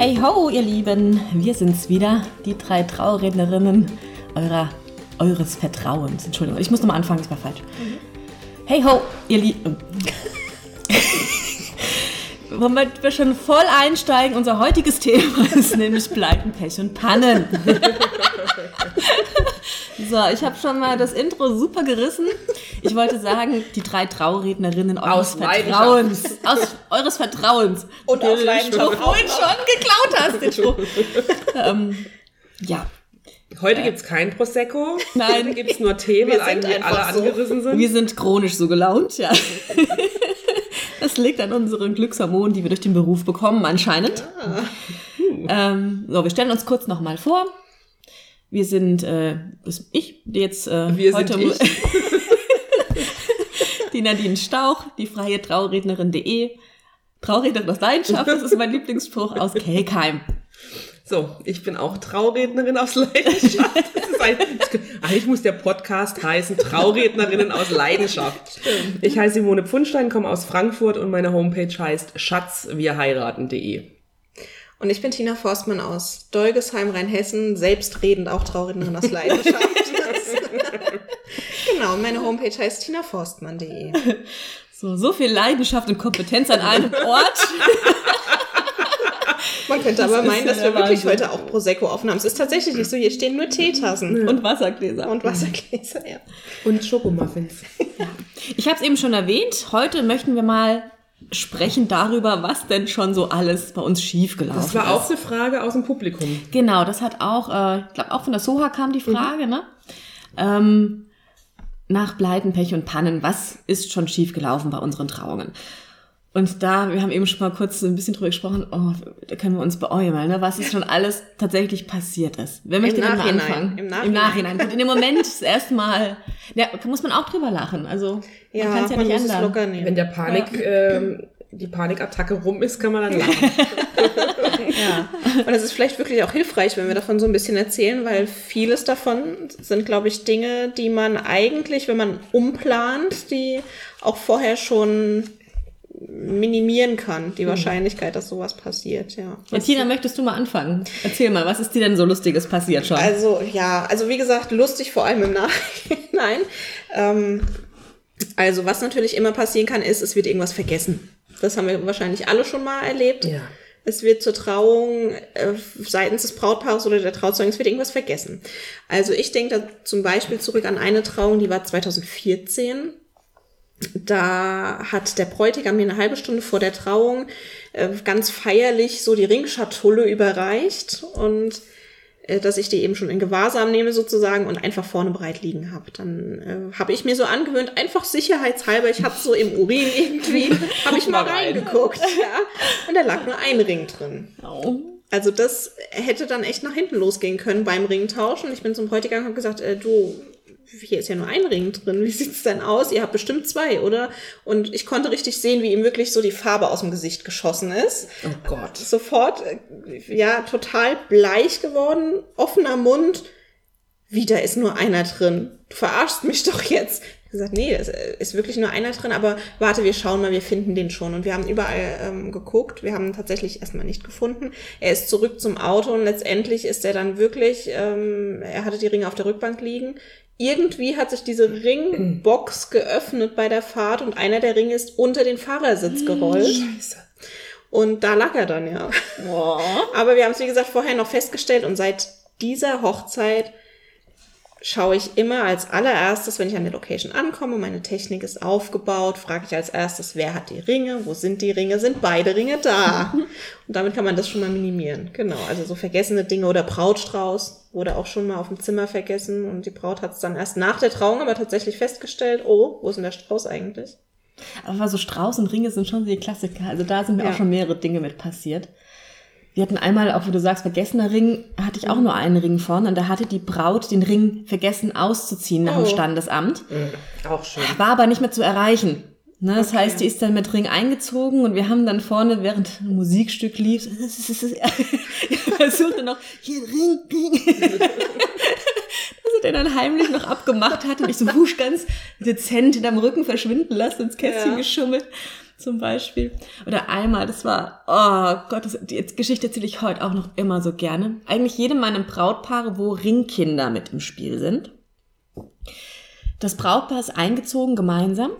Hey ho, ihr Lieben, wir sind's wieder, die drei Trauerrednerinnen eurer, eures Vertrauens. Entschuldigung, ich muss nochmal anfangen, das war falsch. Hey ho, ihr Lieben. Womit wir schon voll einsteigen, unser heutiges Thema ist nämlich Pleiten, Pech und Pannen. so, ich habe schon mal das Intro super gerissen. Ich wollte sagen, die drei Traurednerinnen eures Aus Vertrauens. Aus eures Vertrauens. Und aus Den Leidenschaft Spruch vorhin schon geklaut hast, den Spruch. ähm, ja, Heute gibt's kein Prosecco. Nein. Heute gibt's nur Tee, weil eigentlich einfach alle angerissen sind. wir sind chronisch so gelaunt, ja. Das liegt an unseren Glückshormonen, die wir durch den Beruf bekommen, anscheinend. Ähm, so, wir stellen uns kurz nochmal vor. Wir sind, äh, das bin ich, jetzt äh, Wir heute sind ich. Die Nadine Stauch, die freie Traurednerin.de. Traurednerin aus Leidenschaft, das ist mein Lieblingsspruch aus Kelkheim. So, ich bin auch Traurednerin aus Leidenschaft. Ein, eigentlich muss der Podcast heißen Traurednerinnen aus Leidenschaft. Ich heiße Simone Pfundstein, komme aus Frankfurt und meine Homepage heißt schatzwirheiraten.de. Und ich bin Tina Forstmann aus Dolgesheim, Rheinhessen, selbstredend auch Traurednerin aus Leidenschaft. genau, meine Homepage heißt tinaforstmann.de. So, so viel Leidenschaft und Kompetenz an einem Ort. Man könnte aber ist meinen, dass wir wirklich Wahnsinn. heute auch Prosecco offen haben. Es ist tatsächlich nicht so, hier stehen nur Teetassen Und Wassergläser. und Wassergläser. Ja. Und Schokomuffins. Ich habe es eben schon erwähnt. Heute möchten wir mal sprechen darüber, was denn schon so alles bei uns schiefgelaufen Das war ist. auch eine Frage aus dem Publikum. Genau, das hat auch, äh, ich glaube auch von der Soha kam die Frage, ne? Ähm, nach Pleiten, Pech und Pannen, was ist schon schiefgelaufen bei unseren Trauungen? Und da, wir haben eben schon mal kurz ein bisschen drüber gesprochen, oh, da können wir uns beäumeln, ne? was ist schon alles tatsächlich passiert ist. Wer möchte denn mal anfangen? im Nachhinein. Im Nachhinein. Gut, in dem Moment ist erstmal, ja, da muss man auch drüber lachen. Also Ja, man kann es ja nicht ändern. locker nehmen. Wenn der Panik, ähm, die Panikattacke rum ist, kann man dann lachen. Ja. Und es ist vielleicht wirklich auch hilfreich, wenn wir davon so ein bisschen erzählen, weil vieles davon sind, glaube ich, Dinge, die man eigentlich, wenn man umplant, die auch vorher schon minimieren kann, die Wahrscheinlichkeit, dass sowas passiert, ja. Ja, Tina, möchtest du mal anfangen? Erzähl mal, was ist dir denn so Lustiges passiert schon? Also ja, also wie gesagt, lustig vor allem im Nachhinein. Ähm, also was natürlich immer passieren kann, ist, es wird irgendwas vergessen. Das haben wir wahrscheinlich alle schon mal erlebt. Ja. Es wird zur Trauung äh, seitens des Brautpaares oder der Trauzeugen, es wird irgendwas vergessen. Also ich denke da zum Beispiel zurück an eine Trauung, die war 2014. Da hat der Bräutigam mir eine halbe Stunde vor der Trauung äh, ganz feierlich so die Ringschatulle überreicht und dass ich die eben schon in Gewahrsam nehme sozusagen und einfach vorne bereit liegen habe. Dann äh, habe ich mir so angewöhnt, einfach sicherheitshalber, ich hatte so im Urin irgendwie, habe ich mal Mal rein. reingeguckt, ja, und da lag nur ein Ring drin. Oh. Also das hätte dann echt nach hinten losgehen können beim Ringtausch. Und ich bin zum Bräutigam und habe gesagt, äh, du, hier ist ja nur ein Ring drin. Wie sieht's denn aus? Ihr habt bestimmt zwei, oder? Und ich konnte richtig sehen, wie ihm wirklich so die Farbe aus dem Gesicht geschossen ist. Oh Gott. Sofort, äh, ja, total bleich geworden, offener Mund. Wie, da ist nur einer drin. Du verarschst mich doch jetzt. Ich gesagt, nee, es ist wirklich nur einer drin, aber warte, wir schauen mal, wir finden den schon. Und wir haben überall ähm, geguckt, wir haben ihn tatsächlich erstmal nicht gefunden. Er ist zurück zum Auto und letztendlich ist er dann wirklich, ähm, er hatte die Ringe auf der Rückbank liegen. Irgendwie hat sich diese Ringbox geöffnet bei der Fahrt und einer der Ringe ist unter den Fahrersitz gerollt. Scheiße. Und da lag er dann, ja. Oh. Aber wir haben es, wie gesagt, vorher noch festgestellt und seit dieser Hochzeit schaue ich immer als allererstes, wenn ich an der Location ankomme, meine Technik ist aufgebaut, frage ich als erstes, wer hat die Ringe, wo sind die Ringe, sind beide Ringe da? Und damit kann man das schon mal minimieren. Genau, also so vergessene Dinge oder Brautstrauß wurde auch schon mal auf dem Zimmer vergessen und die Braut hat es dann erst nach der Trauung aber tatsächlich festgestellt, oh, wo ist denn der Strauß eigentlich? Aber so Strauß und Ringe sind schon so die Klassiker. Also da sind mir Ja. auch schon mehrere Dinge mit passiert. Wir hatten einmal, auch wo du sagst, vergessener Ring, hatte ich auch nur einen Ring vorne und da hatte die Braut den Ring vergessen auszuziehen nach dem Oh. Standesamt. Auch schön. War aber nicht mehr zu erreichen. Ne, das heißt, die ist dann mit Ring eingezogen und wir haben dann vorne, während ein Musikstück lief, versuchte noch, hier Ring, Ring. dass er den dann heimlich noch abgemacht hat und ich so wusch ganz dezent hinterm Rücken verschwinden lassen, ins Kästchen Ja. geschummelt. Zum Beispiel. Oder einmal, das war, oh Gott, das, die Geschichte erzähle ich heute auch noch immer so gerne. Eigentlich jedem meiner Brautpaare, wo Ringkinder mit im Spiel sind. Das Brautpaar ist eingezogen gemeinsam.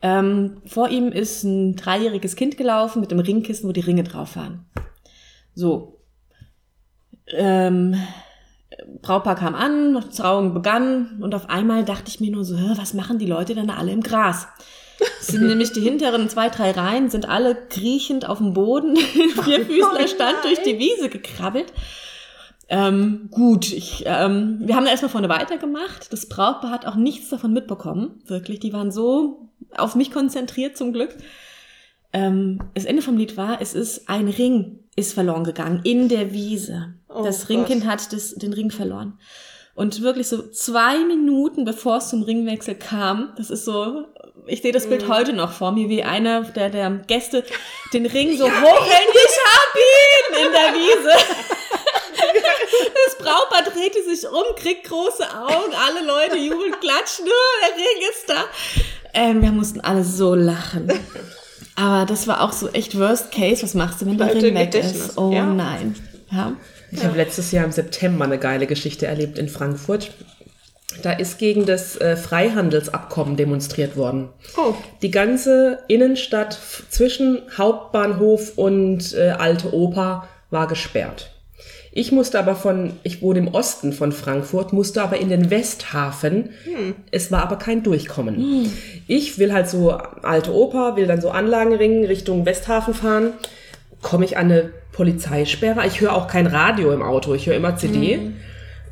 Ähm, vor ihm ist ein dreijähriges Kind gelaufen mit einem Ringkissen, wo die Ringe drauf waren. So. Ähm, Brautpaar kam an, Trauung begann und auf einmal dachte ich mir nur so, was machen die Leute denn alle im Gras? Es sind nämlich die hinteren zwei, drei Reihen, sind alle kriechend auf dem Boden, Vierfüßler stand durch die Wiese gekrabbelt. Ähm, gut, ich, ähm, wir haben da erstmal vorne weitergemacht. Das Brautpaar hat auch nichts davon mitbekommen. Wirklich, die waren so auf mich konzentriert zum Glück. Ähm, das Ende vom Lied war, es ist ein Ring ist verloren gegangen in der Wiese. Oh das Ringkind hat das, den Ring verloren. Und wirklich so zwei Minuten bevor es zum Ringwechsel kam, das ist so, ich sehe das Bild Mhm. heute noch vor mir, wie einer der, der Gäste den Ring so hochhält, ich hab ihn in der Wiese. Das Brautpaar drehte sich um, kriegt große Augen, alle Leute jubeln, klatschen, "Oh, der Ring ist da. Ähm, wir mussten alle so lachen. Aber das war auch so echt Worst Case. Was machst du, wenn der Bleibt Ring weg Gedächtnis, ist? Oh ja. nein. Ja. Ich habe letztes Jahr im September eine geile Geschichte erlebt in Frankfurt. Da ist gegen das äh, Freihandelsabkommen demonstriert worden. Oh. Die ganze Innenstadt zwischen Hauptbahnhof und äh, Alte Oper war gesperrt. Ich musste aber von, ich wohne im Osten von Frankfurt, musste aber in den Westhafen. Es war aber kein Durchkommen. Ich will halt so Alte Oper, will dann so Anlagenringen Richtung Westhafen fahren. Komme ich an eine Polizeisperre? Ich höre auch kein Radio im Auto, ich höre immer CD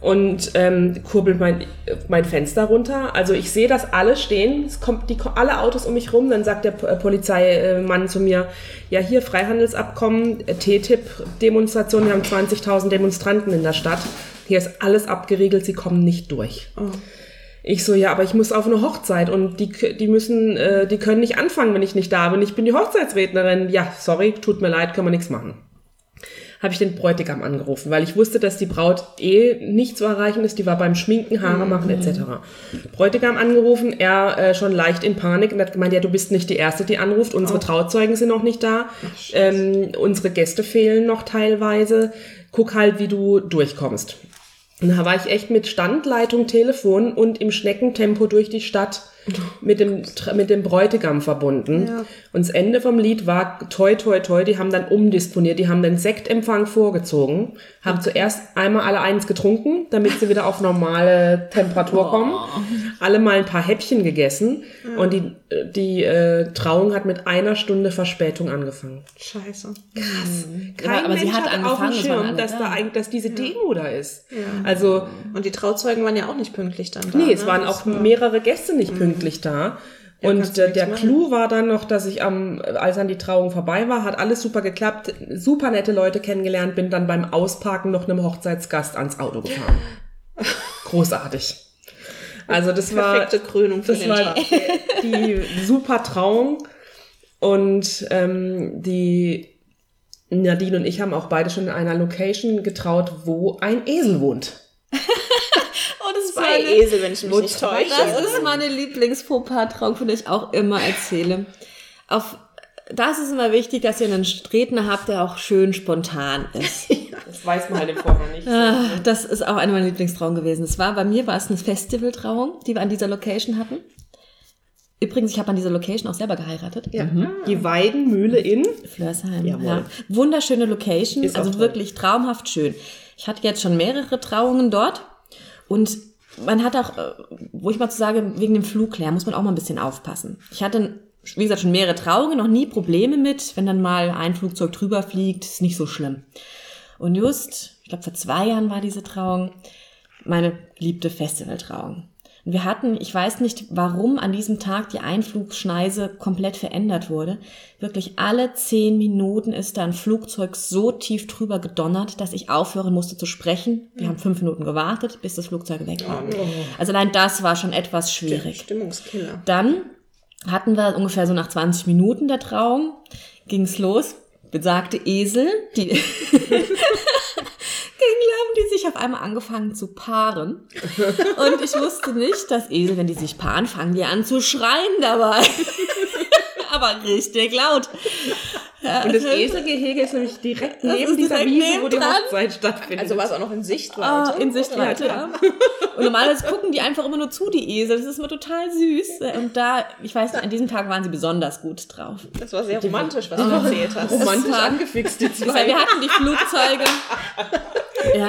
und ähm, kurbelt mein, mein Fenster runter. Also ich sehe, dass alle stehen, es kommt die, alle Autos um mich rum. Dann sagt der äh, Polizeimann zu mir, ja hier Freihandelsabkommen, äh, TTIP-Demonstration, wir haben 20.000 Demonstranten in der Stadt. Hier ist alles abgeriegelt, sie kommen nicht durch. Ich so, ja, aber ich muss auf eine Hochzeit und die, die müssen, äh, die können nicht anfangen, wenn ich nicht da bin. Ich bin die Hochzeitsrednerin. Ja, sorry, tut mir leid, können wir nichts machen habe ich den Bräutigam angerufen, weil ich wusste, dass die Braut eh nicht zu erreichen ist. Die war beim Schminken, Haare machen etc. Bräutigam angerufen, er äh, schon leicht in Panik und hat gemeint, ja, du bist nicht die Erste, die anruft. Unsere Trauzeugen sind noch nicht da. ähm, unsere Gäste fehlen noch teilweise. Guck halt, wie du durchkommst. Und da war ich echt mit Standleitung, Telefon und im Schneckentempo durch die Stadt mit dem, mit dem Bräutigam verbunden. Ja. Und das Ende vom Lied war toi, toi, toi, die haben dann umdisponiert, die haben den Sektempfang vorgezogen, haben zuerst einmal alle eins getrunken, damit sie wieder auf normale Temperatur kommen, alle mal ein paar Häppchen gegessen und die, die äh, Trauung hat mit einer Stunde Verspätung angefangen. Scheiße. Kein aber sie Mensch hat hatte auf dem Schirm, dass, da. eigentlich, dass diese Demo da ist. Also, Und die Trauzeugen waren ja auch nicht pünktlich dann da. nee, es ne? waren auch mehrere Gäste nicht pünktlich da. Und kannst du äh, nichts der machen. Clou war dann noch, dass ich am, als dann die Trauung vorbei war, hat alles super geklappt, super nette Leute kennengelernt, bin dann beim Ausparken noch einem Hochzeitsgast ans Auto gefahren. Großartig. Also das war Perfekte Krönung für das war die super Trauung und ähm, die Nadine und ich haben auch beide schon in einer Location getraut, wo ein Esel wohnt. Oh, das ist Zwei meine, Esel, wenn ich mich nicht täusche. das ist meine Lieblings-Fauxpas-Trauung, von der ich auch immer erzähle. Auf, das ist immer wichtig, dass ihr einen Redner habt, der auch schön spontan ist. Das weiß man halt im Vorhinein nicht. Ah, Das ist auch eine meiner Lieblingstrauungen gewesen. Es war, bei mir war es eine Festivaltrauung, die wir an dieser Location hatten. Übrigens, ich habe an dieser Location auch selber geheiratet. Ja. Die Weidenmühle in. Flörsheim. Jawohl. Ja. Wunderschöne Location, Ist also wirklich traumhaft schön. Ich hatte jetzt schon mehrere Trauungen dort und man hat auch, äh, wo ich mal zu sagen, wegen dem Flugleer muss man auch mal ein bisschen aufpassen. Ich hatte, wie gesagt, schon mehrere Trauungen, noch nie Probleme mit. Wenn dann mal ein Flugzeug drüber fliegt, ist nicht so schlimm. Und just, ich glaube, vor zwei Jahren war diese Trauung, meine geliebte Festivaltrauung. Und wir hatten, ich weiß nicht, warum an diesem Tag die Einflugschneise komplett verändert wurde. Wirklich alle zehn Minuten ist da ein Flugzeug so tief drüber gedonnert, dass ich aufhören musste zu sprechen. Wir haben fünf Minuten gewartet, bis das Flugzeug weg war. Also allein das war schon etwas schwierig. Stimmungskiller. Dann hatten wir ungefähr so nach 20 Minuten der Trauung, ging's los. Besagte Esel, die haben die sich auf einmal angefangen zu paaren. Und ich wusste nicht, dass Esel, wenn die sich paaren, fangen die an zu schreien dabei. aber richtig laut. Und das Eselgehege ist nämlich direkt neben dieser direkt Wiese, wo die. Hochzeit stattfindet. Also war es auch noch in Sichtweite. Ah, in Sichtweite, Ja. Und normalerweise gucken die einfach immer nur zu, die Esel. Das ist immer total süß. Und da, ich weiß nicht, an diesem Tag waren sie besonders gut drauf. Das war sehr romantisch, was du erzählt hast. romantisch angefixt, die zwei. wir hatten die Flugzeuge. Ja,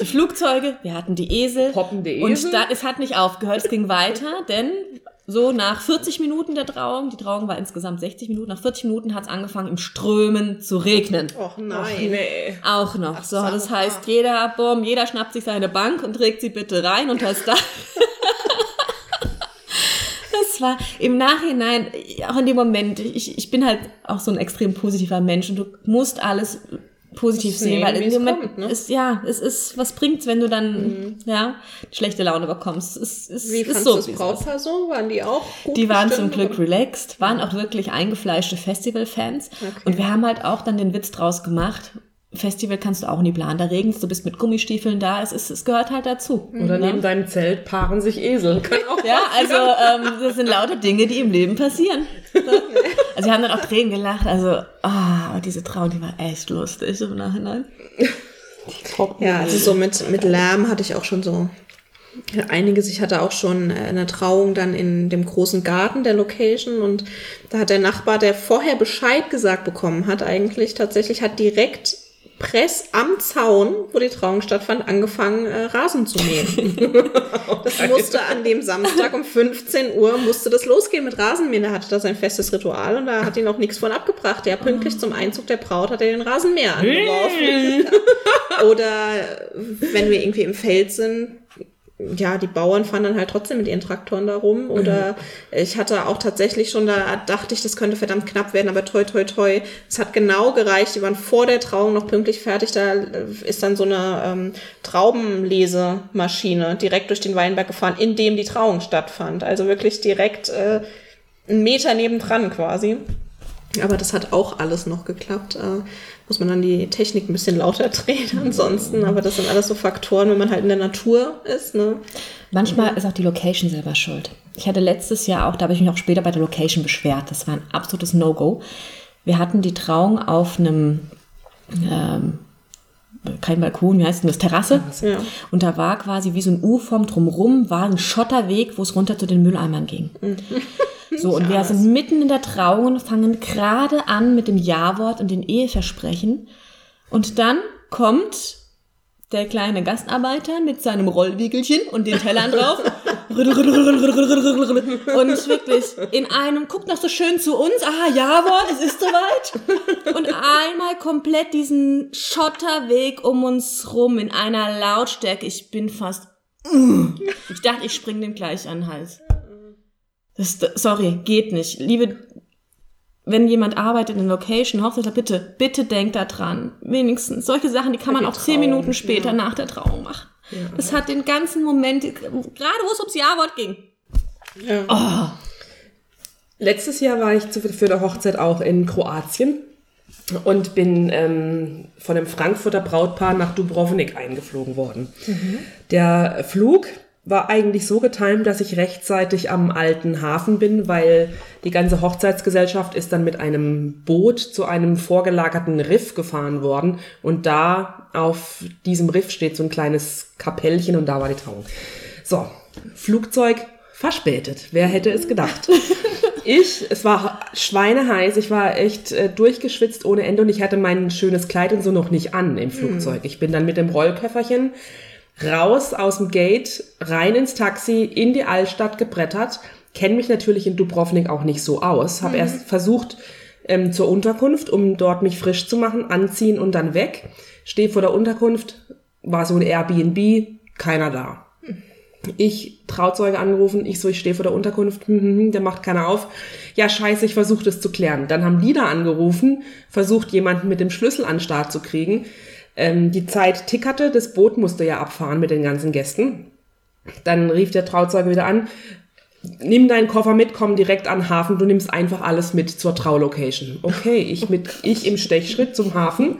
die Flugzeuge, wir hatten die Esel. Poppende Esel. Und da, es hat nicht aufgehört, es ging weiter, denn so nach 40 Minuten der Trauung, die Trauung war insgesamt 60 Minuten, nach 40 Minuten hat es angefangen im Strömen zu regnen. Och Ach, nein. nee. Auch noch. So, sag das heißt, jeder, bumm, jeder schnappt sich seine Bank und trägt sie bitte rein unter das Dach. Das war im Nachhinein, auch in dem Moment, ich, ich bin halt auch so ein extrem positiver Mensch und du musst alles positiv sehen, weil in es dem Moment kommt, ne? ist, ja, es ist, was bringt's, wenn du dann, ja, schlechte Laune bekommst. Es ist, Wie ist so, das wie es. Brautpaar so? Waren die auch gut Die waren zum Glück relaxed, waren auch wirklich eingefleischte Festival-Fans. Okay. Und wir haben halt auch dann den Witz draus gemacht. Festival kannst du auch nie planen. Da regnest du bist mit Gummistiefeln da. Es, ist, es gehört halt dazu. Oder ne? neben deinem Zelt paaren sich Esel. Kann auch Ja, also ähm, das sind lauter Dinge, die im Leben passieren. Also wir haben dann auch Tränen gelacht. Also, aber diese Trauung, die war echt lustig im Nachhinein. Ja, also so mit, mit Lärm hatte ich auch schon so einiges. Ich hatte auch schon äh, eine Trauung dann in dem großen Garten der Location und da hat der Nachbar, der vorher Bescheid gesagt bekommen hat, eigentlich tatsächlich hat direkt Press am Zaun, wo die Trauung stattfand, angefangen, äh, Rasen zu mähen. das musste an dem Samstag um 15 Uhr musste das losgehen mit Rasenmähen. Er hatte da sein festes Ritual und da hat ihn auch nichts von abgebracht. Ja, pünktlich zum Einzug der Braut hat er den Rasenmäher angeworfen. Oder wenn wir irgendwie im Feld sind, ja, die Bauern fahren dann halt trotzdem mit ihren Traktoren da rum. Oder ich hatte auch tatsächlich schon, da dachte ich, das könnte verdammt knapp werden, aber toi, toi, toi. Es hat genau gereicht. Die waren vor der Trauung noch pünktlich fertig. Da ist dann so eine ähm, Traubenlesemaschine direkt durch den Weinberg gefahren, in dem die Trauung stattfand. Also wirklich direkt äh, einen Meter nebendran quasi. Aber das hat auch alles noch geklappt. Äh, muss man dann die Technik ein bisschen lauter drehen ansonsten. Aber das sind alles so Faktoren, wenn man halt in der Natur ist. Ne? Manchmal ist auch die Location selber schuld. Ich hatte letztes Jahr auch, da habe ich mich auch später bei der Location beschwert. Das war ein absolutes No-Go. Wir hatten die Trauung auf einem, ähm, kein Balkon, wie heißt denn das, Terrasse. Ja. Und da war quasi wie so ein U-Form drumrum, war ein Schotterweg, wo es runter zu den Mülleimern ging. So, und wir sind mitten in der Trauung und fangen gerade an mit dem Ja-Wort und den Eheversprechen. Und dann kommt der kleine Gastarbeiter mit seinem Rollwiegelchen und den Tellern drauf. und wirklich in einem, guckt noch so schön zu uns, aha, Ja-Wort, es ist soweit. Und einmal komplett diesen Schotterweg um uns rum in einer Lautstärke. Ich bin fast, ich dachte, ich spring dem gleich an den Hals. Sorry, geht nicht. Liebe, wenn jemand arbeitet in Location, Hochzeitler, bitte, bitte denkt da dran. Wenigstens solche Sachen, die kann man die auch zehn Trauung, Minuten später nach der Trauung machen. Das hat den ganzen Moment, gerade wo es ums Ja-Wort ging. Ja. Letztes Jahr war ich für der Hochzeit auch in Kroatien und bin ähm, von einem Frankfurter Brautpaar nach Dubrovnik eingeflogen worden. Der Flug war eigentlich so getimt, dass ich rechtzeitig am alten Hafen bin, weil die ganze Hochzeitsgesellschaft ist dann mit einem Boot zu einem vorgelagerten Riff gefahren worden und da auf diesem Riff steht so ein kleines Kapellchen und da war die Trauung. So, Flugzeug verspätet. Wer hätte es gedacht? Ich, es war schweineheiß, ich war echt äh, durchgeschwitzt ohne Ende und ich hatte mein schönes Kleid und so noch nicht an im Flugzeug. Ich bin dann mit dem Rollköfferchen raus aus dem Gate, rein ins Taxi, in die Altstadt gebrettert. Kenne mich natürlich in Dubrovnik auch nicht so aus. Habe erst versucht ähm, zur Unterkunft, um dort mich frisch zu machen, anziehen und dann weg. Stehe vor der Unterkunft, war so ein Airbnb, keiner da. Ich Trauzeuge angerufen, ich so, ich stehe vor der Unterkunft, hm, hm, hm, der macht keiner auf. Ja, scheiße, ich versuche das zu klären. Dann haben die da angerufen, versucht jemanden mit dem Schlüssel an den Start zu kriegen. Ähm, die Zeit tickerte, das Boot musste ja abfahren mit den ganzen Gästen. Dann rief der Trauzeuge wieder an, nimm deinen Koffer mit, komm direkt an den Hafen, du nimmst einfach alles mit zur Traulocation. Okay, ich mit, ich im Stechschritt zum Hafen,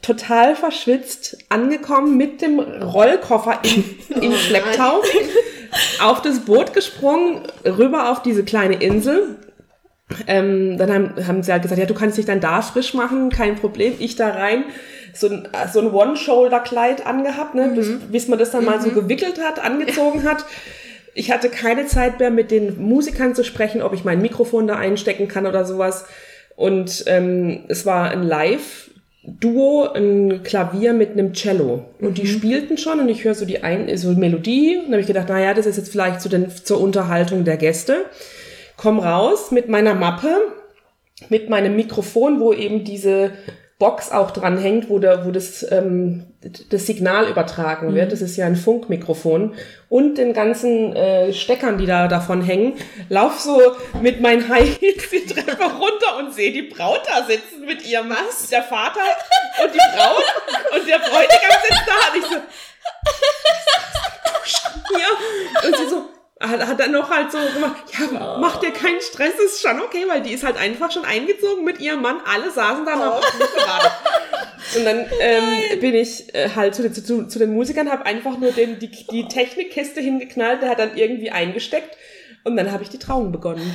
total verschwitzt, angekommen mit dem Rollkoffer im, im Schlepptau, auf das Boot gesprungen, rüber auf diese kleine Insel, ähm, dann haben, haben sie halt gesagt, ja, du kannst dich dann da frisch machen, kein Problem. Ich da rein, so ein, so ein One-Shoulder-Kleid angehabt, ne, bis, bis man das dann mal so gewickelt hat, angezogen hat. Ich hatte keine Zeit mehr, mit den Musikern zu sprechen, ob ich mein Mikrofon da einstecken kann oder sowas. Und ähm, es war ein Live-Duo, ein Klavier mit einem Cello. Und die spielten schon und ich höre so die ein so Melodie. Und dann habe ich gedacht, naja, das ist jetzt vielleicht zu den, zur Unterhaltung der Gäste. Komm raus mit meiner Mappe, mit meinem Mikrofon, wo eben diese Box auch dran hängt, wo, der, wo das, ähm, das Signal übertragen wird. Das ist ja ein Funkmikrofon. Und den ganzen äh, Steckern, die da davon hängen. Lauf so mit meinen High Heels die Treppe runter und sehe die Braut da sitzen mit ihrem Was? Der Vater und die Braut und der Bräutigam sitzt da. Und ich so, ja. Und sie so, hat, hat dann noch halt so gemacht, ja, mach dir keinen Stress, ist schon okay, weil die ist halt einfach schon eingezogen mit ihrem Mann, alle saßen da noch gerade. Und dann ähm, bin ich äh, halt zu, zu, zu den Musikern, habe einfach nur den, die, die Technikkiste hingeknallt, der hat dann irgendwie eingesteckt und dann habe ich die Trauung begonnen.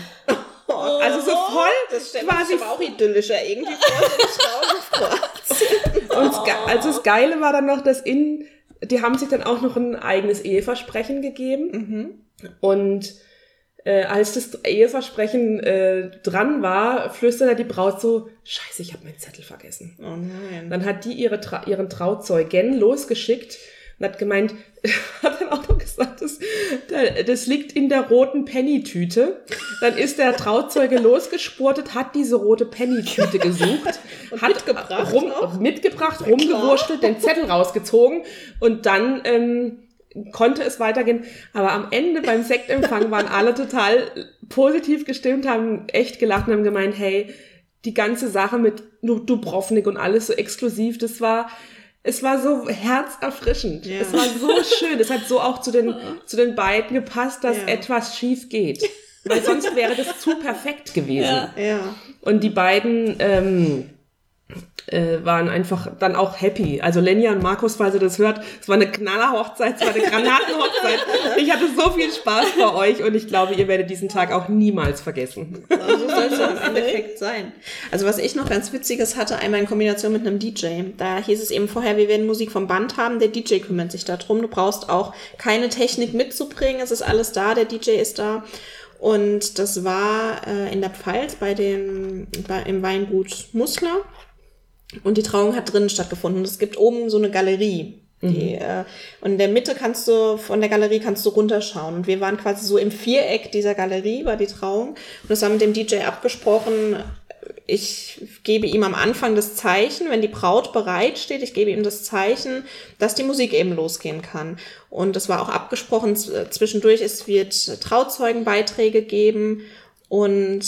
Also so voll Das stellt quasi aber auch idyllischer irgendwie vor. Und Ge- also das Geile war dann noch, dass in, die haben sich dann auch noch ein eigenes Eheversprechen gegeben. Und äh, als das Eheversprechen äh, dran war, flüsterte die Braut so, scheiße, ich habe meinen Zettel vergessen. Oh nein. Dann hat die ihre Tra ihren Trauzeugen losgeschickt und hat gemeint, hat dann auch noch gesagt, das, das liegt in der roten Penny-Tüte. Dann ist der Trauzeuge losgespurtet, hat diese rote Penny-Tüte gesucht, hat mitgebracht rum, mitgebracht, rumgewurschtelt, den Zettel rausgezogen und dann ähm, konnte es weitergehen. Aber am Ende beim Sektempfang waren alle total positiv gestimmt, haben echt gelacht und haben gemeint, hey, die ganze Sache mit Du- Dubrovnik und alles so exklusiv, das war, es war so herzerfrischend. Ja. Es war so schön. Es hat so auch zu den, zu den beiden gepasst, dass Ja. etwas schief geht. Weil sonst wäre das zu perfekt gewesen. Ja. Und die beiden ähm, äh, waren einfach dann auch happy. Also Lenja und Markus, falls ihr das hört, es war eine Knallerhochzeit, es war eine Granatenhochzeit. Ich hatte so viel Spaß bei euch und ich glaube, ihr werdet diesen Tag auch niemals vergessen. Also soll es im Endeffekt sein. Also was ich noch ganz Witziges hatte, einmal in Kombination mit einem DJ. Da hieß es eben vorher, wir werden Musik vom Band haben, der DJ kümmert sich darum. Du brauchst auch keine Technik mitzubringen, es ist alles da, der DJ ist da. Und das war äh, in der Pfalz bei dem, bei, im Weingut Musler. Und die Trauung hat drinnen stattgefunden. Und es gibt oben so eine Galerie. Die, äh, und in der Mitte kannst du, von der Galerie kannst du runterschauen. Und wir waren quasi so im Viereck dieser Galerie, war die Trauung. Und das war mit dem DJ abgesprochen. Ich gebe ihm am Anfang das Zeichen, wenn die Braut bereit steht, ich gebe ihm das Zeichen, dass die Musik eben losgehen kann. Und das war auch abgesprochen zwischendurch. Es wird Trauzeugenbeiträge geben und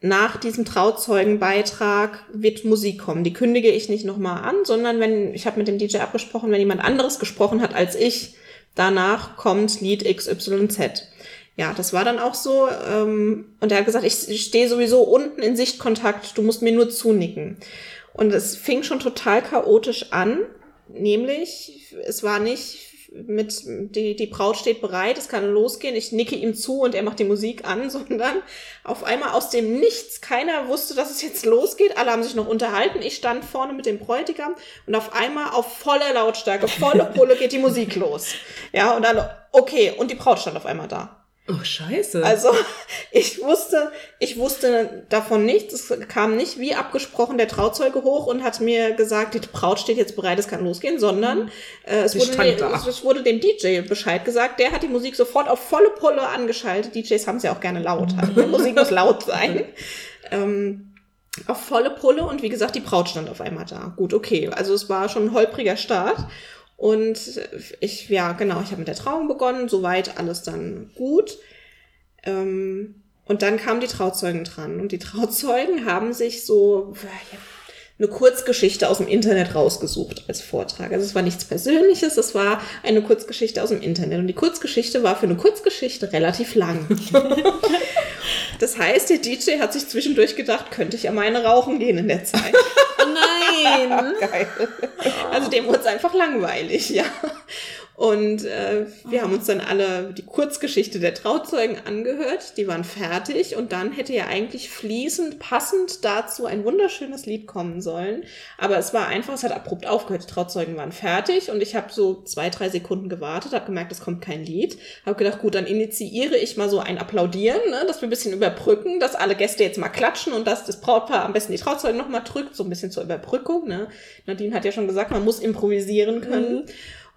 nach diesem Trauzeugenbeitrag wird Musik kommen. Die kündige ich nicht nochmal an, sondern wenn, ich habe mit dem DJ abgesprochen, wenn jemand anderes gesprochen hat als ich, danach kommt Lied XYZ. Ja, das war dann auch so. Ähm, und er hat gesagt, ich stehe sowieso unten in Sichtkontakt, du musst mir nur zunicken. Und es fing schon total chaotisch an, nämlich es war nicht mit die, die Braut steht bereit, es kann losgehen, ich nicke ihm zu und er macht die Musik an, sondern auf einmal aus dem Nichts, keiner wusste, dass es jetzt losgeht, alle haben sich noch unterhalten, ich stand vorne mit dem Bräutigam und auf einmal auf voller Lautstärke, volle Pulle geht die Musik los. Ja, und dann, okay, und die Braut stand auf einmal da. Oh, scheiße. Also ich wusste, ich wusste davon nichts. Es kam nicht wie abgesprochen der Trauzeuge hoch und hat mir gesagt, die Braut steht jetzt bereit, es kann losgehen, sondern äh, es, wurde dem, es, es wurde dem DJ Bescheid gesagt. Der hat die Musik sofort auf volle Pulle angeschaltet. DJs haben es ja auch gerne laut. Die Musik muss laut sein. Ähm, auf volle Pulle und wie gesagt, die Braut stand auf einmal da. Gut, okay. Also es war schon ein holpriger Start. Und ich, ja, genau, ich habe mit der Trauung begonnen, soweit alles dann gut. Ähm, und dann kamen die Trauzeugen dran. Und die Trauzeugen haben sich so eine Kurzgeschichte aus dem Internet rausgesucht als Vortrag. Also es war nichts Persönliches, es war eine Kurzgeschichte aus dem Internet. Und die Kurzgeschichte war für eine Kurzgeschichte relativ lang. Das heißt, der DJ hat sich zwischendurch gedacht, könnte ich ja meine rauchen gehen in der Zeit. Oh nein! Geil. Also dem wurde es einfach langweilig, ja. Und äh, wir haben uns dann alle die Kurzgeschichte der Trauzeugen angehört. Die waren fertig und dann hätte ja eigentlich fließend, passend dazu ein wunderschönes Lied kommen sollen. Aber es war einfach, es hat abrupt aufgehört. Die Trauzeugen waren fertig und ich habe so zwei, drei Sekunden gewartet, habe gemerkt, es kommt kein Lied. Habe gedacht, gut, dann initiiere ich mal so ein Applaudieren, ne, dass wir ein bisschen überbrücken, dass alle Gäste jetzt mal klatschen und dass das Brautpaar am besten die Trauzeugen nochmal drückt, so ein bisschen zur Überbrückung. Ne. Nadine hat ja schon gesagt, man muss improvisieren können. Mhm.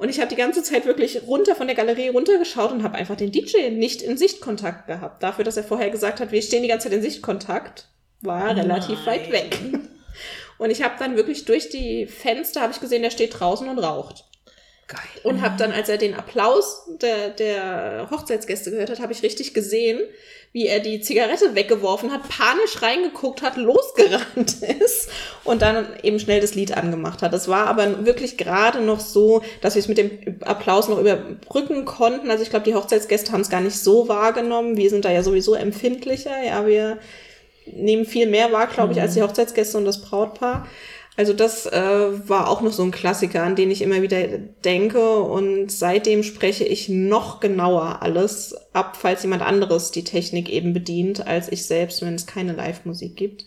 Und ich habe die ganze Zeit wirklich runter von der Galerie runtergeschaut und habe einfach den DJ nicht in Sichtkontakt gehabt. Dafür, dass er vorher gesagt hat, wir stehen die ganze Zeit in Sichtkontakt, war er relativ Nein. weit weg. Und ich habe dann wirklich durch die Fenster habe ich gesehen, der steht draußen und raucht. Geil. Und habe dann, als er den Applaus der, der Hochzeitsgäste gehört hat, habe ich richtig gesehen, wie er die Zigarette weggeworfen hat, panisch reingeguckt hat, losgerannt ist und dann eben schnell das Lied angemacht hat. Das war aber wirklich gerade noch so, dass wir es mit dem Applaus noch überbrücken konnten. Also ich glaube, die Hochzeitsgäste haben es gar nicht so wahrgenommen. Wir sind da ja sowieso empfindlicher. Ja, wir nehmen viel mehr wahr, glaube ich, als die mhm. Hochzeitsgäste und das Brautpaar. Also das äh, war auch noch so ein Klassiker, an den ich immer wieder denke und seitdem spreche ich noch genauer alles ab, falls jemand anderes die Technik eben bedient, als ich selbst, wenn es keine Live-Musik gibt.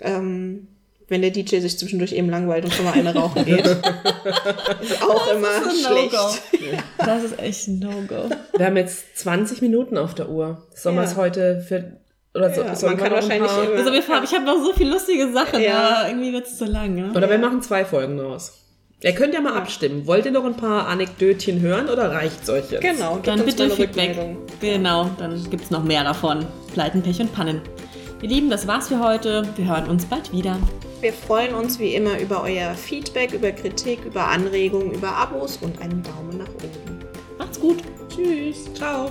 Ähm, wenn der DJ sich zwischendurch eben langweilt und schon mal eine rauchen geht. ist auch das immer ist schlecht. No das ist echt ein No-Go. Wir haben jetzt 20 Minuten auf der Uhr. Sollen ja. wir es heute für oder so, ja, man kann wahrscheinlich immer, Also wir fahren, ich habe noch so viele lustige Sachen, ja. aber irgendwie wird es zu lang. Ne? Oder wir machen zwei Folgen draus. Ihr könnt ja mal abstimmen. Wollt ihr noch ein paar Anekdötchen hören oder reicht's euch jetzt? Genau, dann bitte Feedback. Genau, dann gibt's noch mehr davon. Pleiten, Pech und Pannen. Ihr Lieben, das war's für heute. Wir hören uns bald wieder. Wir freuen uns wie immer über euer Feedback, über Kritik, über Anregungen, über Abos und einen Daumen nach oben. Macht's gut. Tschüss. Ciao.